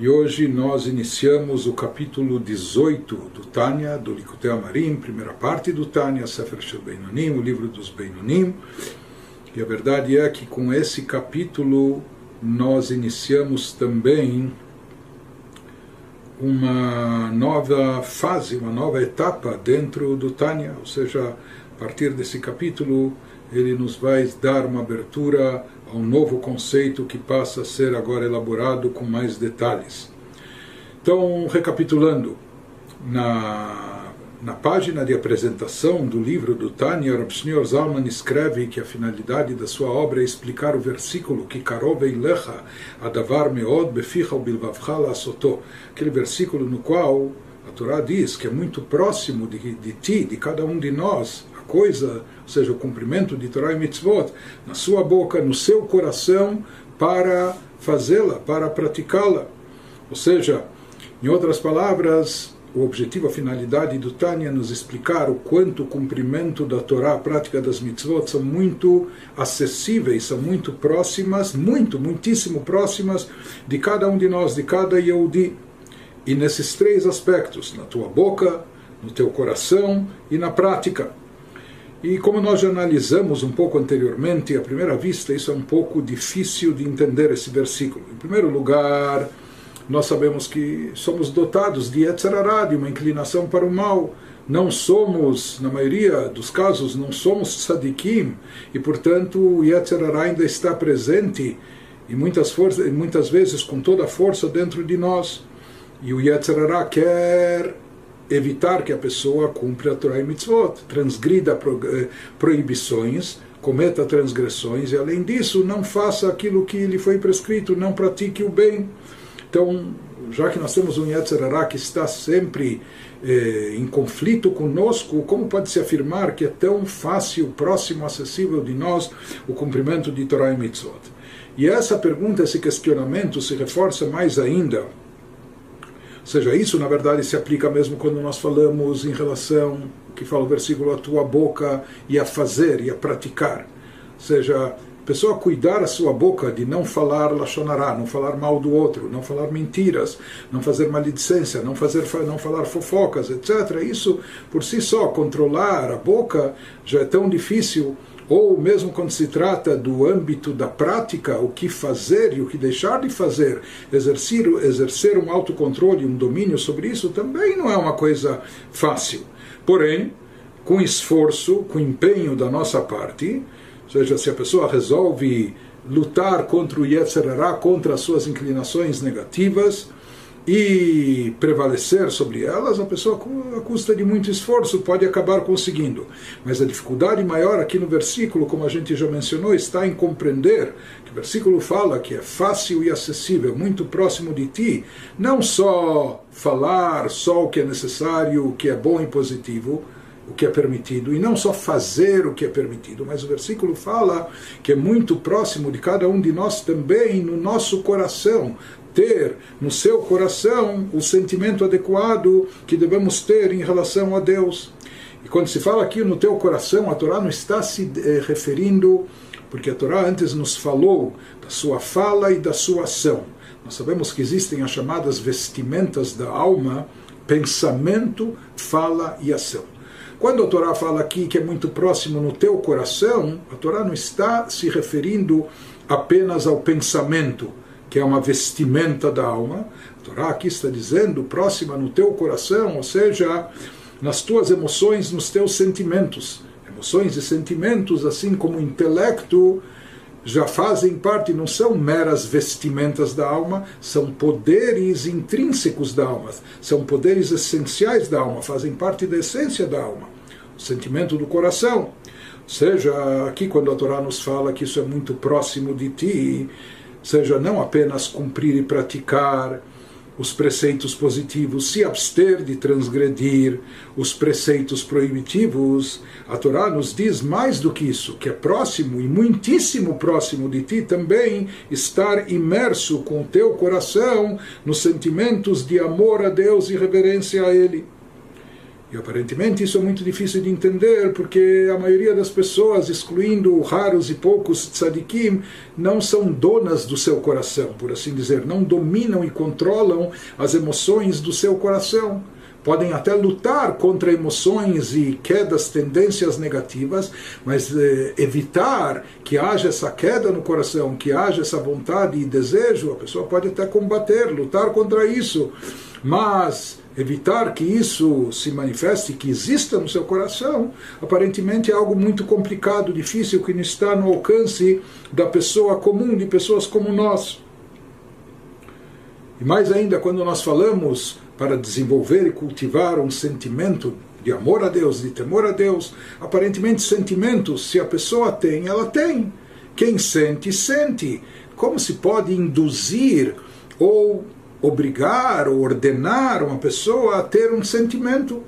E hoje nós iniciamos o capítulo 18 do Tânia, do Likutei Amarim, primeira parte do Tânia, Sefer Shel Beinonim, o livro dos Beinonim. E a verdade é que com esse capítulo nós iniciamos também uma nova fase, uma nova etapa dentro do Tânia, ou seja, a partir desse capítulo ele nos vai dar uma abertura a um novo conceito que passa a ser agora elaborado com mais detalhes. Então, recapitulando, na, na página de apresentação do livro do Tânia, Rav Shneur Zalman escreve que a finalidade da sua obra é explicar o versículo que Karov Eilecha Adavar Meod Beficha Bilvavcha Lasoto, aquele versículo no qual a Torá diz que é muito próximo de, de ti, de cada um de nós, coisa, ou seja, o cumprimento de Torah e Mitzvot, na sua boca, no seu coração, para fazê-la, para praticá-la. Ou seja, em outras palavras, o objetivo, a finalidade do Tânia é nos explicar o quanto o cumprimento da Torá, a prática das mitzvot, são muito acessíveis, são muito próximas, muito, muitíssimo próximas de cada um de nós, de cada Yehudi. E nesses três aspectos, na tua boca, no teu coração e na prática. E como nós já analisamos um pouco anteriormente, à primeira vista, isso é um pouco difícil de entender esse versículo. Em primeiro lugar, nós sabemos que somos dotados de Yetzirará, de uma inclinação para o mal. Não somos, na maioria dos casos, não somos tzadikim, e portanto o Yetzirará ainda está presente, e muitas, forças, muitas vezes com toda a força dentro de nós. E o Yetzirará quer evitar que a pessoa cumpra a Torah e Mitzvot, transgrida eh, proibições, cometa transgressões e, além disso, não faça aquilo que lhe foi prescrito, não pratique o bem. Então, já que nós temos um Yetzirará que está sempre eh, em conflito conosco, como pode se afirmar que é tão fácil, próximo, acessível de nós o cumprimento de Torah e Mitzvot? E essa pergunta, esse questionamento se reforça mais ainda ou seja, isso na verdade se aplica mesmo quando nós falamos em relação, que fala o versículo, a tua boca e a fazer e a praticar. Ou seja, a pessoa cuidar a sua boca de não falar lachonará, não falar mal do outro, não falar mentiras, não fazer maledicência, não, fazer, não falar fofocas, etc. Isso por si só, controlar a boca já é tão difícil ou mesmo quando se trata do âmbito da prática, o que fazer e o que deixar de fazer, exercer, exercer um autocontrole, um domínio sobre isso também não é uma coisa fácil. Porém, com esforço, com empenho da nossa parte, ou seja, se a pessoa resolve lutar contra o Yetzirah, contra as suas inclinações negativas, e prevalecer sobre elas, a pessoa, a custa de muito esforço, pode acabar conseguindo. Mas a dificuldade maior aqui no versículo, como a gente já mencionou, está em compreender que o versículo fala que é fácil e acessível, muito próximo de ti, não só falar só o que é necessário, o que é bom e positivo, o que é permitido, e não só fazer o que é permitido, mas o versículo fala que é muito próximo de cada um de nós também no nosso coração, ter no seu coração o sentimento adequado que devemos ter em relação a Deus. E quando se fala aqui no teu coração, a Torá não está se eh, referindo, porque a Torá antes nos falou da sua fala e da sua ação. Nós sabemos que existem as chamadas vestimentas da alma, pensamento, fala e ação. Quando a Torá fala aqui que é muito próximo no teu coração, a Torá não está se referindo apenas ao pensamento, que é uma vestimenta da alma. A Torá aqui está dizendo, próxima no teu coração, ou seja, nas tuas emoções, nos teus sentimentos. Emoções e sentimentos, assim como o intelecto, já fazem parte, não são meras vestimentas da alma, são poderes intrínsecos da alma, são poderes essenciais da alma, fazem parte da essência da alma, o sentimento do coração. Ou seja, aqui quando a Torá nos fala que isso é muito próximo de ti, seja não apenas cumprir e praticar os preceitos positivos, se abster de transgredir os preceitos proibitivos, a Torá nos diz mais do que isso, que é próximo e muitíssimo próximo de ti também estar imerso com o teu coração nos sentimentos de amor a Deus e reverência a Ele. E aparentemente isso é muito difícil de entender, porque a maioria das pessoas, excluindo raros e poucos tzadikim, não são donas do seu coração, por assim dizer, não dominam e controlam as emoções do seu coração. Podem até lutar contra emoções e quedas, tendências negativas, mas eh, evitar que haja essa queda no coração, que haja essa vontade e desejo, a pessoa pode até combater, lutar contra isso, mas evitar que isso se manifeste, que exista no seu coração, aparentemente é algo muito complicado, difícil, que não está no alcance da pessoa comum, de pessoas como nós. E mais ainda, quando nós falamos para desenvolver e cultivar um sentimento de amor a Deus, de temor a Deus. Aparentemente, sentimentos, se a pessoa tem, ela tem. Quem sente, sente. Como se pode induzir ou obrigar ou ordenar uma pessoa a ter um sentimento?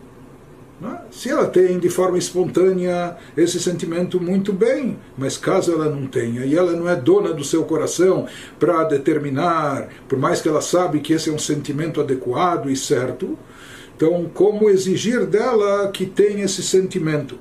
É? Se ela tem de forma espontânea esse sentimento, muito bem, mas caso ela não tenha e ela não é dona do seu coração para determinar, por mais que ela sabe que esse é um sentimento adequado e certo, então como exigir dela que tenha esse sentimento?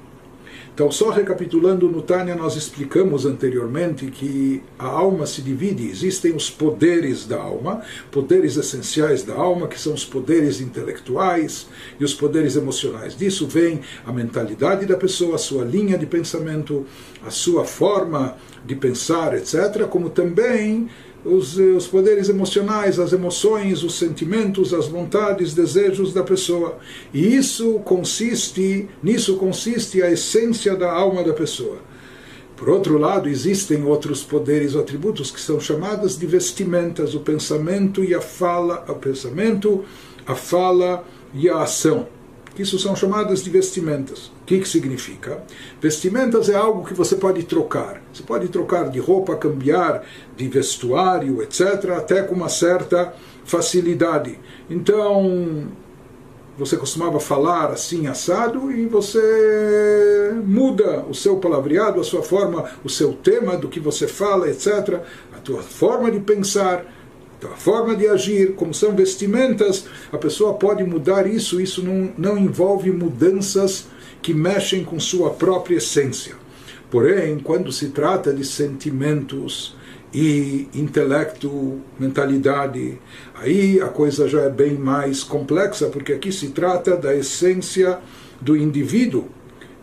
Então, só recapitulando no Tânia, nós explicamos anteriormente que a alma se divide, existem os poderes da alma, poderes essenciais da alma, que são os poderes intelectuais e os poderes emocionais. Disso vem a mentalidade da pessoa, a sua linha de pensamento, a sua forma de pensar, etc., como também os, os poderes emocionais, as emoções, os sentimentos, as vontades, desejos da pessoa. E isso consiste, nisso consiste a essência da alma da pessoa. Por outro lado, existem outros poderes ou atributos que são chamadas de vestimentas, o pensamento e a fala, o pensamento, a fala e a ação isso são chamadas de vestimentas. Que, que significa? Vestimentas é algo que você pode trocar. Você pode trocar de roupa, cambiar de vestuário, etc., até com uma certa facilidade. Então, você costumava falar assim assado e você muda o seu palavreado, a sua forma, o seu tema do que você fala, etc., a tua forma de pensar a forma de agir, como são vestimentas, a pessoa pode mudar isso, isso não, não envolve mudanças que mexem com sua própria essência. Porém, quando se trata de sentimentos e intelecto, mentalidade, aí a coisa já é bem mais complexa, porque aqui se trata da essência do indivíduo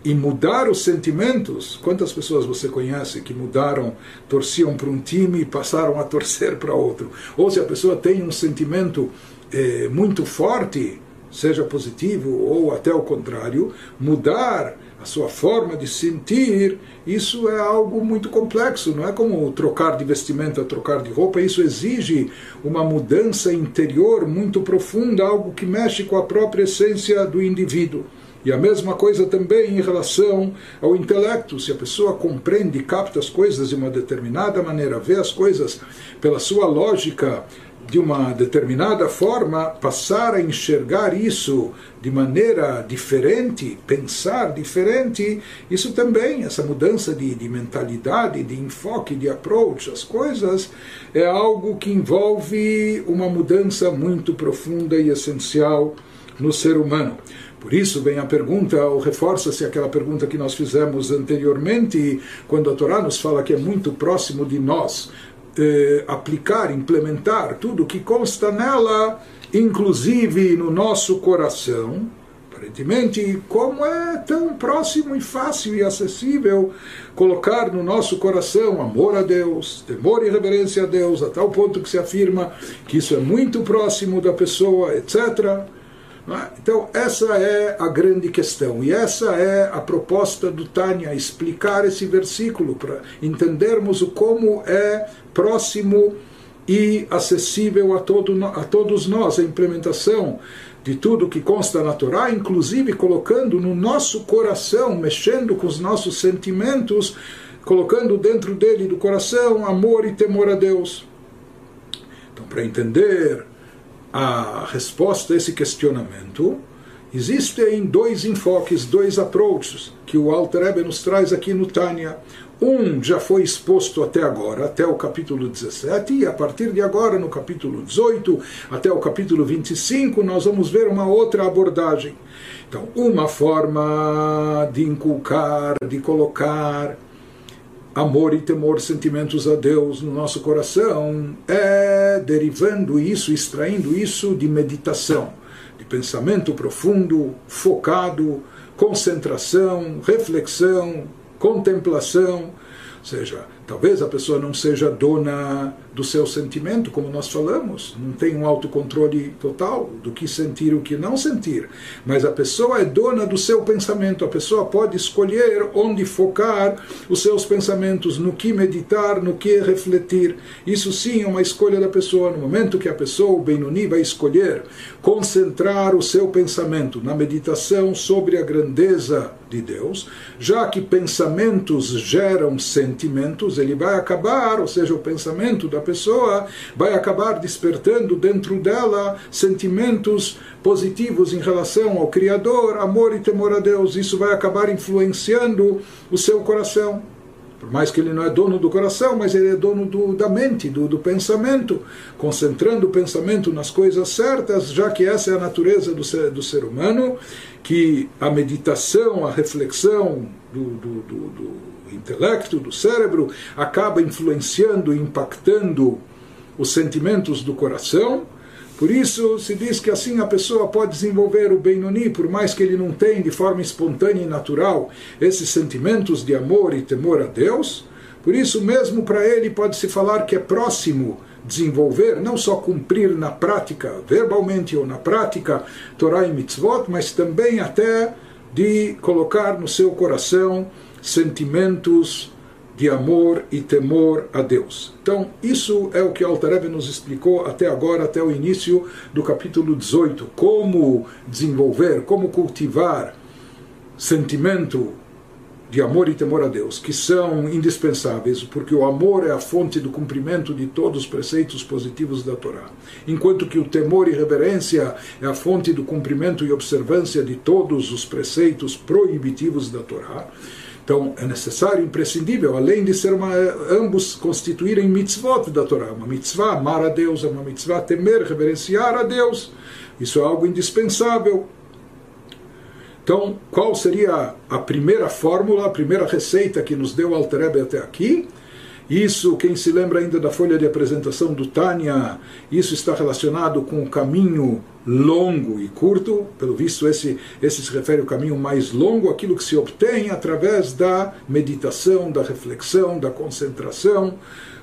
e mudar os sentimentos. Quantas pessoas você conhece que mudaram, torciam para um time e passaram a torcer para outro? Ou se a pessoa tem um sentimento eh, muito forte, seja positivo ou até o contrário, mudar a sua forma de sentir, isso é algo muito complexo, não é como trocar de vestimenta, trocar de roupa, isso exige uma mudança interior muito profunda, algo que mexe com a própria essência do indivíduo. E a mesma coisa também em relação ao intelecto. Se a pessoa compreende, capta as coisas de uma determinada maneira, vê as coisas pela sua lógica de uma determinada forma, passar a enxergar isso de maneira diferente, pensar diferente, isso também, essa mudança de, de mentalidade, de enfoque, de approach às coisas, é algo que envolve uma mudança muito profunda e essencial no ser humano. Por isso vem a pergunta, ou reforça-se aquela pergunta que nós fizemos anteriormente, quando a Torá nos fala que é muito próximo de nós eh, aplicar, implementar tudo que consta nela, inclusive no nosso coração. Aparentemente, como é tão próximo e fácil e acessível colocar no nosso coração amor a Deus, temor e reverência a Deus, a tal ponto que se afirma que isso é muito próximo da pessoa, etc. É? Então, essa é a grande questão, e essa é a proposta do Tânia, explicar esse versículo para entendermos o como é próximo e acessível a, todo, a todos nós a implementação de tudo que consta na Torá, inclusive colocando no nosso coração, mexendo com os nossos sentimentos, colocando dentro dele do coração amor e temor a Deus. Então, para entender a resposta a esse questionamento, existem dois enfoques, dois approaches que o Alter Rebbe nos traz aqui no Tânia. Um já foi exposto até agora, até o capítulo 17, e a partir de agora, no capítulo 18, até o capítulo 25, nós vamos ver uma outra abordagem. Então, uma forma de inculcar, de colocar amor e temor, sentimentos a Deus no nosso coração, é derivando isso, extraindo isso de meditação, de pensamento profundo, focado, concentração, reflexão, contemplação, ou seja, Talvez a pessoa não seja dona do seu sentimento, como nós falamos, não tem um autocontrole total do que sentir e o que não sentir, mas a pessoa é dona do seu pensamento, a pessoa pode escolher onde focar os seus pensamentos, no que meditar, no que refletir. Isso sim é uma escolha da pessoa. No momento que a pessoa, o Benoni, vai escolher concentrar o seu pensamento na meditação sobre a grandeza de Deus, já que pensamentos geram sentimentos, ele vai acabar, ou seja, o pensamento da pessoa vai acabar despertando dentro dela sentimentos positivos em relação ao Criador, amor e temor a Deus. Isso vai acabar influenciando o seu coração. Por mais que ele não é dono do coração, mas ele é dono do, da mente, do, do pensamento, concentrando o pensamento nas coisas certas, já que essa é a natureza do ser, do ser humano, que a meditação, a reflexão do, do, do, intelecto, do cérebro, acaba influenciando, impactando os sentimentos do coração. Por isso se diz que assim a pessoa pode desenvolver o Benoni, por mais que ele não tenha de forma espontânea e natural esses sentimentos de amor e temor a Deus. Por isso mesmo para ele pode-se falar que é próximo desenvolver, não só cumprir na prática, verbalmente ou na prática, Torá e Mitzvot, mas também até de colocar no seu coração sentimentos de amor e temor a Deus. Então, isso é o que Altarev nos explicou até agora, até o início do capítulo 18. Como desenvolver, como cultivar sentimento de amor e temor a Deus, que são indispensáveis, porque o amor é a fonte do cumprimento de todos os preceitos positivos da Torá, enquanto que o temor e reverência é a fonte do cumprimento e observância de todos os preceitos proibitivos da Torá. Então é necessário, imprescindível, além de ser uma, ambos constituírem mitzvot da Torá, uma mitzvah amar a Deus, uma mitzvah temer, reverenciar a Deus. Isso é algo indispensável então, qual seria a primeira fórmula, a primeira receita que nos deu Alterebe até aqui? Isso, quem se lembra ainda da folha de apresentação do Tânia, isso está relacionado com o caminho longo e curto. Pelo visto, esse, esse se refere ao caminho mais longo, aquilo que se obtém através da meditação, da reflexão, da concentração,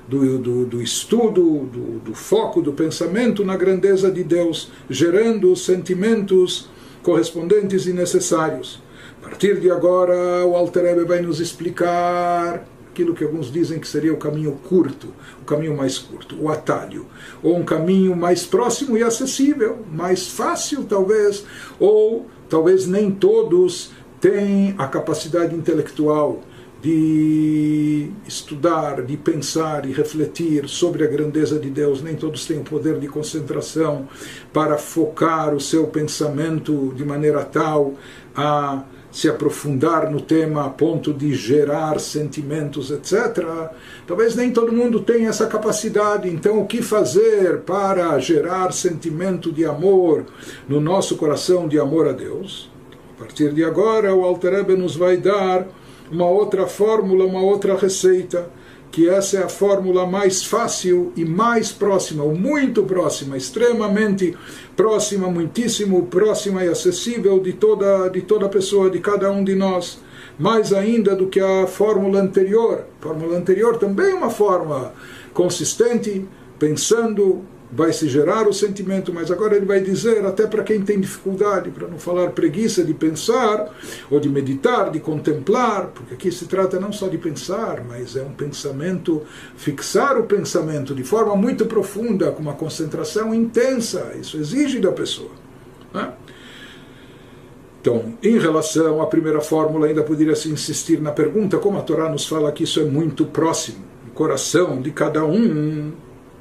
do, do, do estudo, do, do foco do pensamento na grandeza de Deus, gerando sentimentos correspondentes e necessários. A partir de agora, o Alter vai nos explicar aquilo que alguns dizem que seria o caminho curto, o caminho mais curto, o atalho, ou um caminho mais próximo e acessível, mais fácil talvez, ou talvez nem todos têm a capacidade intelectual de estudar, de pensar e refletir sobre a grandeza de Deus. Nem todos têm o poder de concentração para focar o seu pensamento de maneira tal a se aprofundar no tema a ponto de gerar sentimentos, etc. Talvez nem todo mundo tenha essa capacidade. Então, o que fazer para gerar sentimento de amor no nosso coração, de amor a Deus? A partir de agora, o Alter nos vai dar uma outra fórmula, uma outra receita, que essa é a fórmula mais fácil e mais próxima, ou muito próxima, extremamente próxima, muitíssimo próxima e acessível de toda, de toda pessoa, de cada um de nós, mais ainda do que a fórmula anterior. A fórmula anterior também é uma forma consistente, pensando, vai se gerar o sentimento, mas agora ele vai dizer, até para quem tem dificuldade, para não falar preguiça de pensar, ou de meditar, de contemplar, porque aqui se trata não só de pensar, mas é um pensamento, fixar o pensamento de forma muito profunda, com uma concentração intensa, isso exige da pessoa. Né? Então, em relação à primeira fórmula, ainda poderia se insistir na pergunta, como a Torá nos fala que isso é muito próximo, coração de cada um.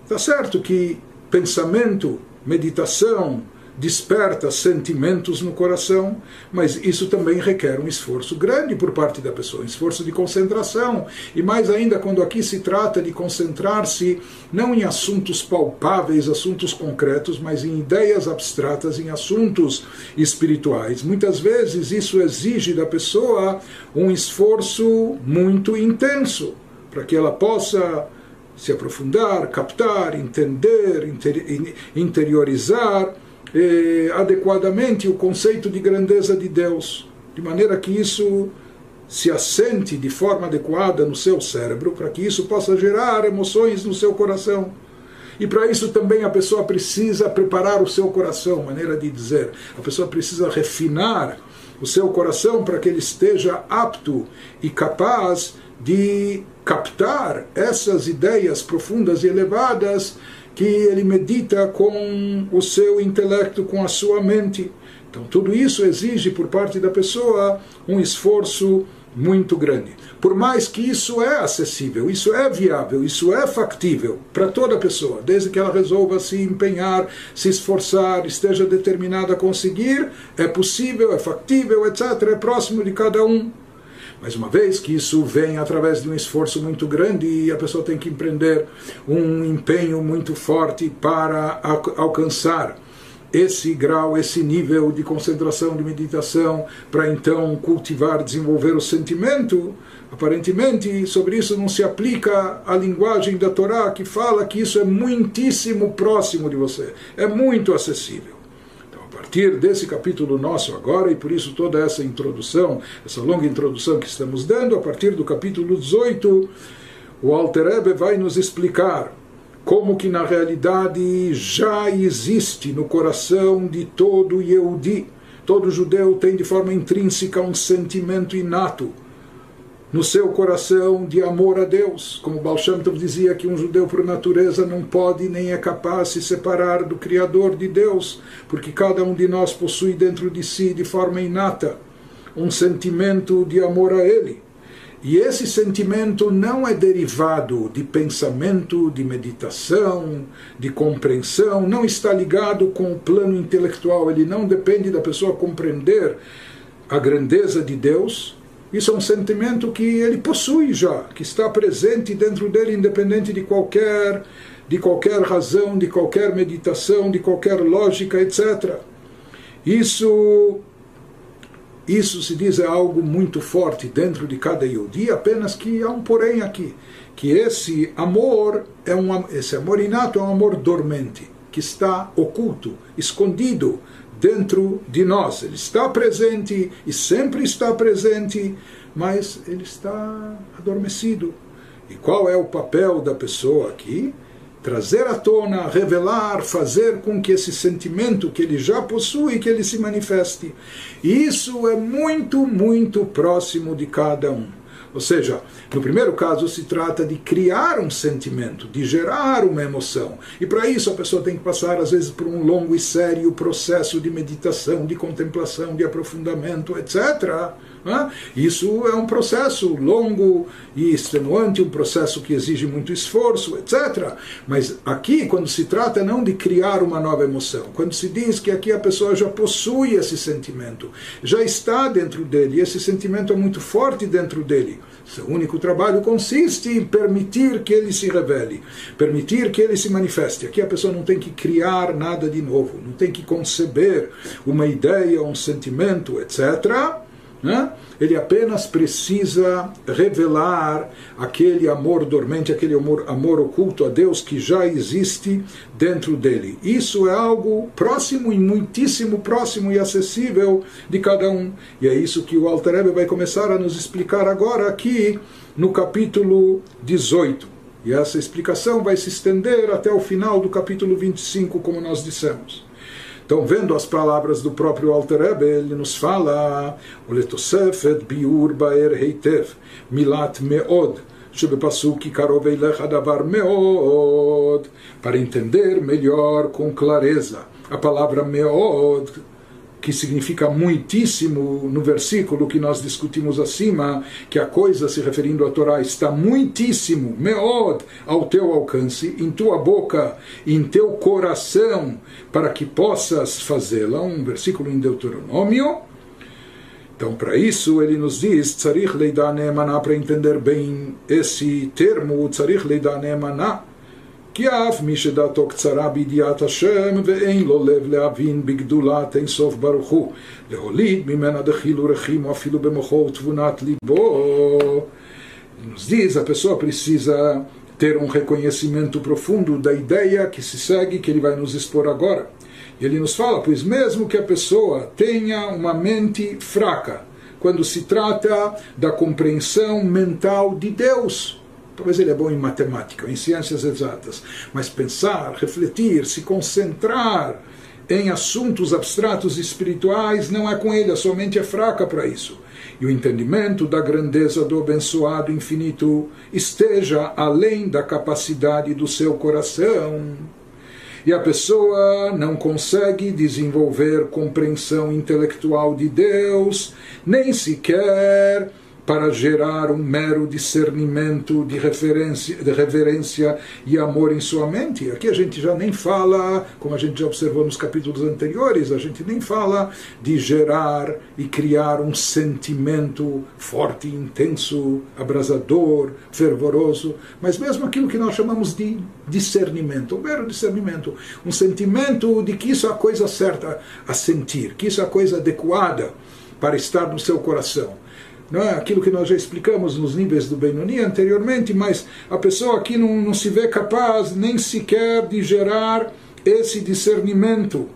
Está certo que pensamento, meditação, desperta sentimentos no coração, mas isso também requer um esforço grande por parte da pessoa, um esforço de concentração. E mais ainda quando aqui se trata de concentrar-se não em assuntos palpáveis, assuntos concretos, mas em ideias abstratas, em assuntos espirituais. Muitas vezes isso exige da pessoa um esforço muito intenso para que ela possa se aprofundar, captar, entender, interiorizar eh, adequadamente o conceito de grandeza de Deus, de maneira que isso se assente de forma adequada no seu cérebro, para que isso possa gerar emoções no seu coração. E para isso também a pessoa precisa preparar o seu coração, maneira de dizer. A pessoa precisa refinar o seu coração para que ele esteja apto e capaz de captar essas ideias profundas e elevadas que ele medita com o seu intelecto, com a sua mente. Então, tudo isso exige por parte da pessoa um esforço muito grande. Por mais que isso é acessível, isso é viável, isso é factível para toda pessoa, desde que ela resolva se empenhar, se esforçar, esteja determinada a conseguir, é possível, é factível, etc. É próximo de cada um. Mas uma vez que isso vem através de um esforço muito grande e a pessoa tem que empreender um empenho muito forte para alcançar esse grau, esse nível de concentração, de meditação, para então cultivar, desenvolver o sentimento, aparentemente sobre isso não se aplica a linguagem da Torá que fala que isso é muitíssimo próximo de você, é muito acessível partir desse capítulo nosso agora, e por isso toda essa introdução, essa longa introdução que estamos dando, a partir do capítulo 18, o Alter Ebe vai nos explicar como que na realidade já existe no coração de todo Yehudi, todo judeu tem de forma intrínseca um sentimento inato no seu coração de amor a Deus. Como Baal Shem Tov dizia que um judeu por natureza não pode nem é capaz se separar do Criador de Deus, porque cada um de nós possui dentro de si, de forma inata, um sentimento de amor a Ele. E esse sentimento não é derivado de pensamento, de meditação, de compreensão, não está ligado com o plano intelectual, ele não depende da pessoa compreender a grandeza de Deus, isso é um sentimento que ele possui já, que está presente dentro dele, independente de qualquer, de qualquer razão, de qualquer meditação, de qualquer lógica, etc. Isso, isso se diz é algo muito forte dentro de cada Yodi, apenas que há um porém aqui, que esse amor é um esse amor inato é um amor dormente, que está oculto, escondido dentro de nós. Ele está presente e sempre está presente, mas ele está adormecido. E qual é o papel da pessoa aqui? Trazer à tona, revelar, fazer com que esse sentimento que ele já possui, que ele se manifeste. E isso é muito, muito próximo de cada um. Ou seja, no primeiro caso se trata de criar um sentimento, de gerar uma emoção. E para isso a pessoa tem que passar, às vezes, por um longo e sério processo de meditação, de contemplação, de aprofundamento, etc. Isso é um processo longo e extenuante, um processo que exige muito esforço, etc. Mas aqui, quando se trata não de criar uma nova emoção, quando se diz que aqui a pessoa já possui esse sentimento, já está dentro dele, e esse sentimento é muito forte dentro dele. Seu único trabalho consiste em permitir que ele se revele, permitir que ele se manifeste. Aqui a pessoa não tem que criar nada de novo, não tem que conceber uma ideia, um sentimento, etc né? Ele apenas precisa revelar aquele amor dormente, aquele amor, amor oculto a Deus que já existe dentro dele. Isso é algo próximo e muitíssimo próximo e acessível de cada um. E é isso que o Alter vai começar a nos explicar agora aqui no capítulo 18. E essa explicação vai se estender até o final do capítulo 25, como nós dissemos. Então, vendo as palavras do próprio Alter Rebbe, ele nos fala: Oletosefet biur baer heitev, milat meod. Para entender melhor com clareza a palavra meod, que significa muitíssimo no versículo que nós discutimos acima, que a coisa se referindo à Torá está muitíssimo, meod, ao teu alcance, em tua boca, em teu coração, para que possas fazê-la. Um versículo em Deuteronômio. Então, para isso, ele nos diz, tzarich leidá neemaná, para entender bem esse termo, tzarich leidá neemaná, כי אף מי שדעתו קצרה בידיעת השם ואין לו לב להבין בגדולת אין סוף ברוך הוא, להוליד ממנה דחילו רחימו אפילו במוחו ותבונת ליבו. Nos diz, a pessoa precisa ter um reconhecimento profundo da ideia que se segue, que ele vai nos expor agora. E ele nos fala, pois mesmo que a pessoa tenha uma mente fraca, quando se trata da compreensão mental de Deus, Talvez ele é bom em matemática, em ciências exatas, mas pensar, refletir, se concentrar em assuntos abstratos espirituais não é com ele, a sua mente é fraca para isso. E o entendimento da grandeza do abençoado infinito esteja além da capacidade do seu coração. E a pessoa não consegue desenvolver compreensão intelectual de Deus, nem sequer para gerar um mero discernimento de, referência, de reverência e amor em sua mente. Aqui a gente já nem fala, como a gente já observou nos capítulos anteriores, a gente nem fala de gerar e criar um sentimento forte, intenso, abrasador, fervoroso, mas mesmo aquilo que nós chamamos de discernimento, um mero discernimento, um sentimento de que isso é a coisa certa a sentir, que isso é a coisa adequada para estar no seu coração não é aquilo que nós já explicamos nos níveis do Benoni anteriormente, mas a pessoa aqui não, não se vê capaz nem sequer de gerar esse discernimento,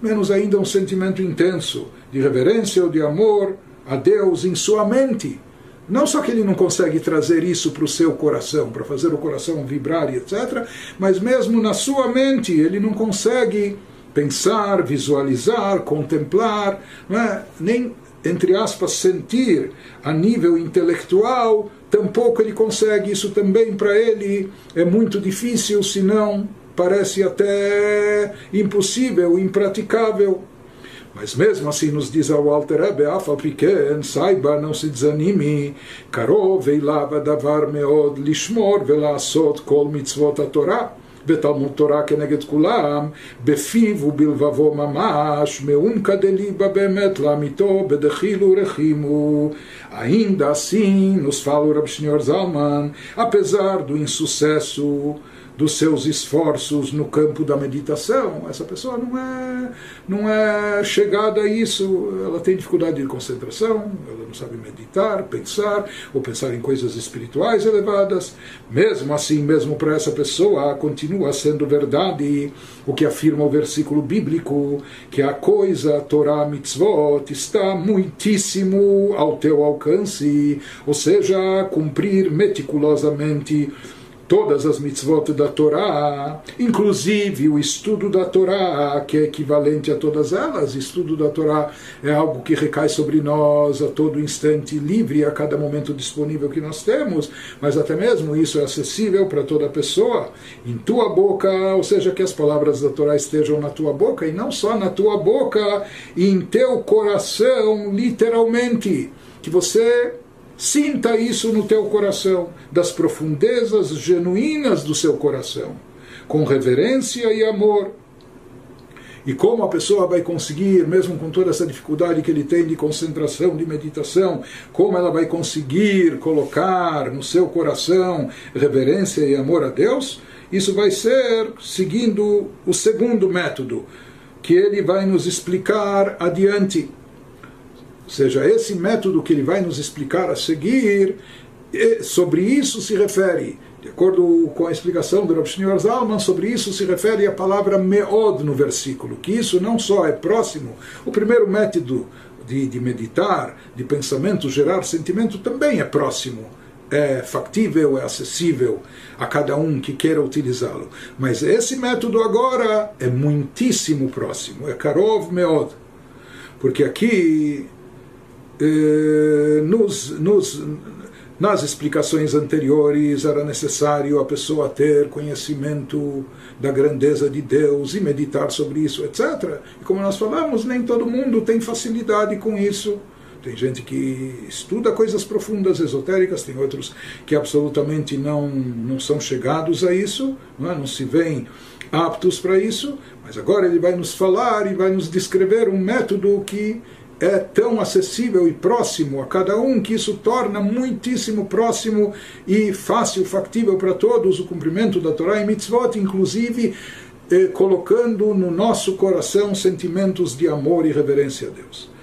menos ainda um sentimento intenso de reverência ou de amor a Deus em sua mente. Não só que ele não consegue trazer isso para o seu coração, para fazer o coração vibrar etc., mas mesmo na sua mente ele não consegue pensar, visualizar, contemplar, é? nem entre aspas, sentir a nível intelectual, tampouco ele consegue. Isso também para ele é muito difícil, se não parece até impossível, impraticável. Mas mesmo assim nos diz ao Walter Rebbe, Afal saiba, não se desanime, karov eilava davar meod lishmor velasot kol mitzvot a Torah. בתלמוד תורה כנגד כולם, בפיו ובלבבו ממש, מעומקא דליבה באמת לאמיתו, בדחילו רחימו. Ainda assim, nos fala o Rabi Shneur Zalman, apesar do insucesso dos seus esforços no campo da meditação. Essa pessoa não é, não é chegada a isso, ela tem dificuldade de concentração, ela não sabe meditar, pensar, ou pensar em coisas espirituais elevadas. Mesmo assim, mesmo para essa pessoa, continua sendo verdade o que afirma o versículo bíblico, que a coisa, Torah mitzvot, está muitíssimo ao teu alcance, ou seja, cumprir meticulosamente todas as mitzvot da Torá, inclusive o estudo da Torá, que é equivalente a todas elas. Estudo da Torá é algo que recai sobre nós a todo instante, livre a cada momento disponível que nós temos, mas até mesmo isso é acessível para toda pessoa, em tua boca, ou seja, que as palavras da Torá estejam na tua boca, e não só na tua boca, em teu coração, literalmente, que você Sinta isso no teu coração, das profundezas genuínas do seu coração, com reverência e amor. E como a pessoa vai conseguir, mesmo com toda essa dificuldade que ele tem de concentração, de meditação, como ela vai conseguir colocar no seu coração reverência e amor a Deus? Isso vai ser seguindo o segundo método, que ele vai nos explicar adiante. Ou seja, esse método que ele vai nos explicar a seguir, sobre isso se refere, de acordo com a explicação do Rav Shneur Zalman, sobre isso se refere a palavra meod no versículo, que isso não só é próximo, o primeiro método de, de meditar, de pensamento, gerar sentimento, também é próximo é factível, é acessível a cada um que queira utilizá-lo. Mas esse método agora é muitíssimo próximo, é Karov Meod. Porque aqui eh, nos, nos, nas explicações anteriores era necessário a pessoa ter conhecimento da grandeza de Deus e meditar sobre isso, etc. E como nós falamos, nem todo mundo tem facilidade com isso. Tem gente que estuda coisas profundas, esotéricas, tem outros que absolutamente não, não são chegados a isso, não, é? não se veem aptos para isso, mas agora ele vai nos falar e vai nos descrever um método que é tão acessível e próximo a cada um que isso torna muitíssimo próximo e fácil, factível para todos o cumprimento da Torá e mitzvot, inclusive eh, colocando no nosso coração sentimentos de amor e reverência a Deus.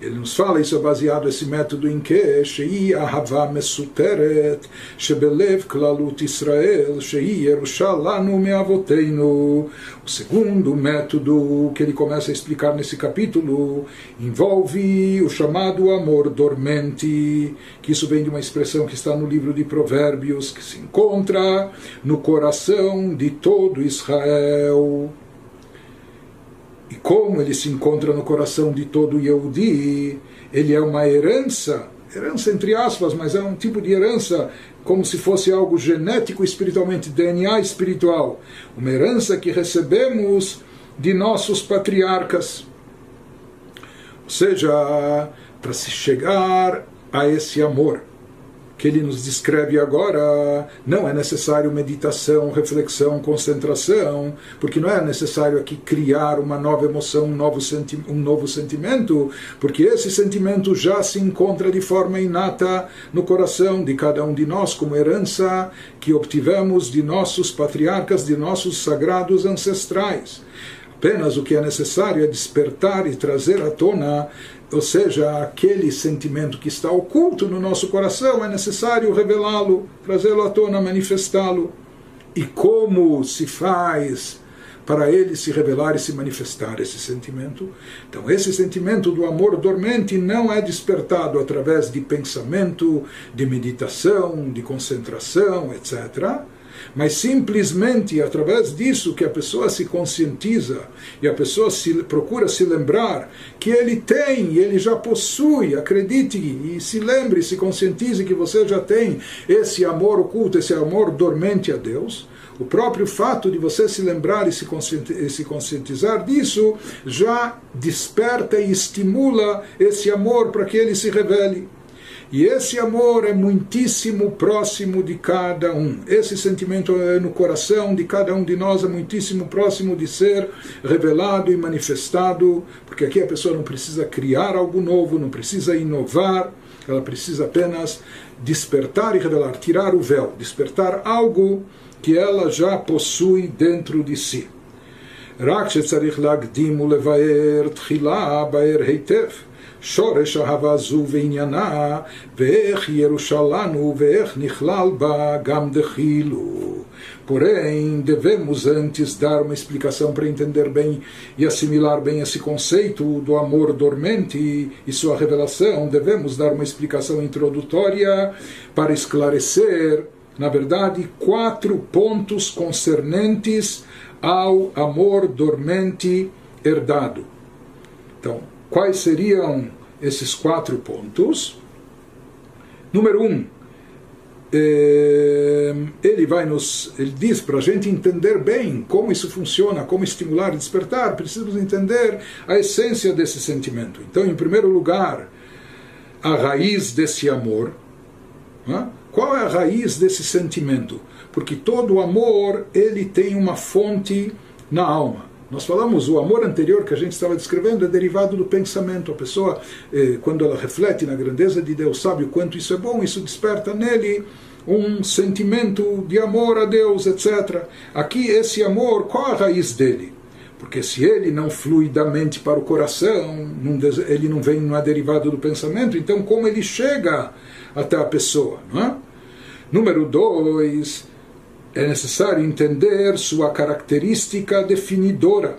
Ele nos fala, isso é baseado esse método em que Shei Ahava Mesuteret Shebelev Klalut Israel Shei Yerushalanu Meavoteinu. O segundo método que ele começa a explicar nesse capítulo envolve o chamado amor dormente, que isso vem de uma expressão que está no livro de Provérbios, que se encontra no coração de todo Israel e como ele se encontra no coração de todo Yehudi, ele é uma herança, herança entre aspas, mas é um tipo de herança como se fosse algo genético espiritualmente, DNA espiritual, uma herança que recebemos de nossos patriarcas. Ou seja, para se chegar a esse amor que ele nos descreve agora, não é necessário meditação, reflexão, concentração, porque não é necessário aqui criar uma nova emoção, um novo, senti um novo sentimento, porque esse sentimento já se encontra de forma inata no coração de cada um de nós, como herança que obtivemos de nossos patriarcas, de nossos sagrados ancestrais. Apenas o que é necessário é despertar e trazer à tona ou seja, aquele sentimento que está oculto no nosso coração, é necessário revelá-lo, trazê-lo à tona, manifestá-lo. E como se faz para ele se revelar e se manifestar esse sentimento? Então, esse sentimento do amor dormente não é despertado através de pensamento, de meditação, de concentração, etc mas simplesmente através disso que a pessoa se conscientiza e a pessoa se, procura se lembrar que ele tem, ele já possui, acredite e se lembre, se conscientize que você já tem esse amor oculto, esse amor dormente a Deus. O próprio fato de você se lembrar e se conscientizar disso já desperta e estimula esse amor para que ele se revele. E esse amor é muitíssimo próximo de cada um. Esse sentimento é no coração de cada um de nós, é muitíssimo próximo de ser revelado e manifestado, porque aqui a pessoa não precisa criar algo novo, não precisa inovar, ela precisa apenas despertar e revelar, tirar o véu, despertar algo que ela já possui dentro de si. רק שצריך להקדים ולבאר תחילה באר היטב שורש אהבה זו ועניינה, ואיך ירושלנו ואיך נכלל בה גם דחילו. Porém, devemos antes dar uma explicação para entender bem e assimilar bem esse conceito do amor dormente e sua revelação. Devemos dar uma explicação introdutória para esclarecer, na verdade, quatro pontos concernentes ao amor dormente herdado. Então, Quais seriam esses quatro pontos? Número um, eh, ele vai nos, ele diz para a gente entender bem como isso funciona, como estimular e despertar, precisamos entender a essência desse sentimento. Então, em primeiro lugar, a raiz desse amor. Né? Qual é a raiz desse sentimento? Porque todo amor ele tem uma fonte na alma. Nós falamos, o amor anterior que a gente estava descrevendo é derivado do pensamento. A pessoa, eh, quando ela reflete na grandeza de Deus, sabe o quanto isso é bom, isso desperta nele um sentimento de amor a Deus, etc. Aqui, esse amor, qual a raiz dele? Porque se ele não flui da mente para o coração, ele não vem, não é derivado do pensamento, então como ele chega até a pessoa? Não é? Número dois, é necessário entender sua característica definidora,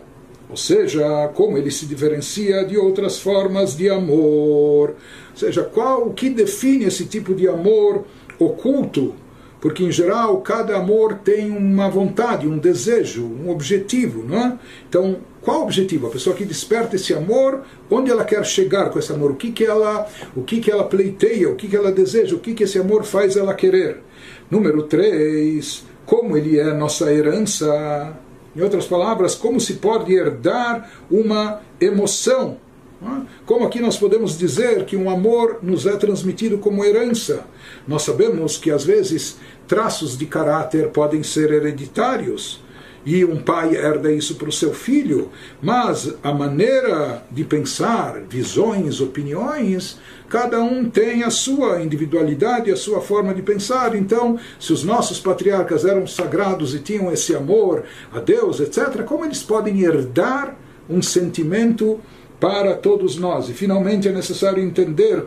ou seja, como ele se diferencia de outras formas de amor, ou seja, qual o que define esse tipo de amor oculto, porque em geral cada amor tem uma vontade, um desejo, um objetivo, não é? Então, qual o objetivo? A pessoa que desperta esse amor, onde ela quer chegar com esse amor? O que que ela, o que que ela pleiteia? O que que ela deseja? O que que esse amor faz ela querer? Número 3, como ele é nossa herança. Em outras palavras, como se pode herdar uma emoção como aqui nós podemos dizer que um amor nos é transmitido como herança. Nós sabemos que às vezes traços de caráter podem ser hereditários e um pai herda isso para o seu filho, mas a maneira de pensar, visões, opiniões, cada um tem a sua individualidade, a sua forma de pensar. Então, se os nossos patriarcas eram sagrados e tinham esse amor a Deus, etc., como eles podem herdar um sentimento para todos nós. E finalmente é necessário entender